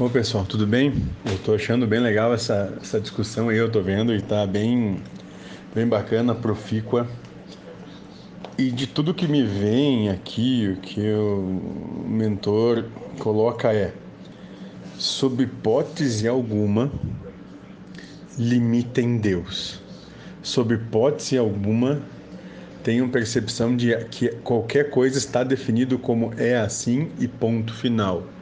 Ô pessoal, tudo bem? Eu tô achando bem legal essa, essa discussão aí, eu tô vendo e tá bem, bem bacana, profícua. E de tudo que me vem aqui, o que o mentor coloca é, sob hipótese alguma, limitem Deus. Sob hipótese alguma, tenham percepção de que qualquer coisa está definido como é assim e ponto final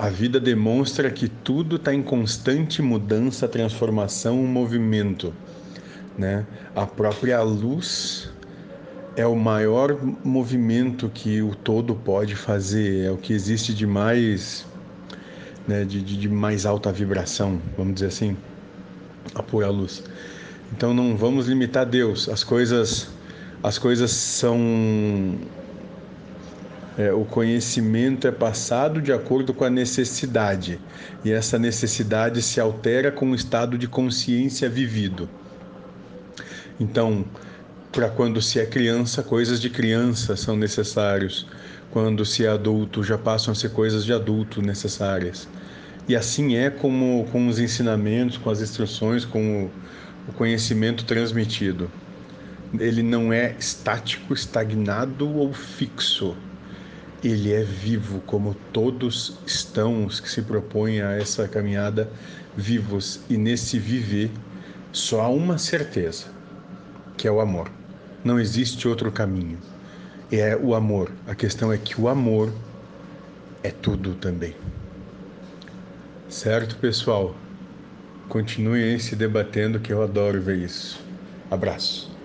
a vida demonstra que tudo está em constante mudança, transformação, movimento. Né? A própria luz é o maior movimento que o todo pode fazer, é o que existe de mais, né, de, de, de mais alta vibração, vamos dizer assim, a pura luz. Então não vamos limitar Deus. As coisas, as coisas são é, o conhecimento é passado de acordo com a necessidade, e essa necessidade se altera com o estado de consciência vivido. Então, para quando se é criança, coisas de criança são necessários. Quando se é adulto, já passam a ser coisas de adulto necessárias. E assim é como com os ensinamentos, com as instruções, com o, o conhecimento transmitido. Ele não é estático, estagnado ou fixo ele é vivo, como todos estão os que se propõem a essa caminhada vivos. E nesse viver só há uma certeza, que é o amor. Não existe outro caminho. É o amor. A questão é que o amor é tudo também. Certo, pessoal? Continuem se debatendo, que eu adoro ver isso. Abraço.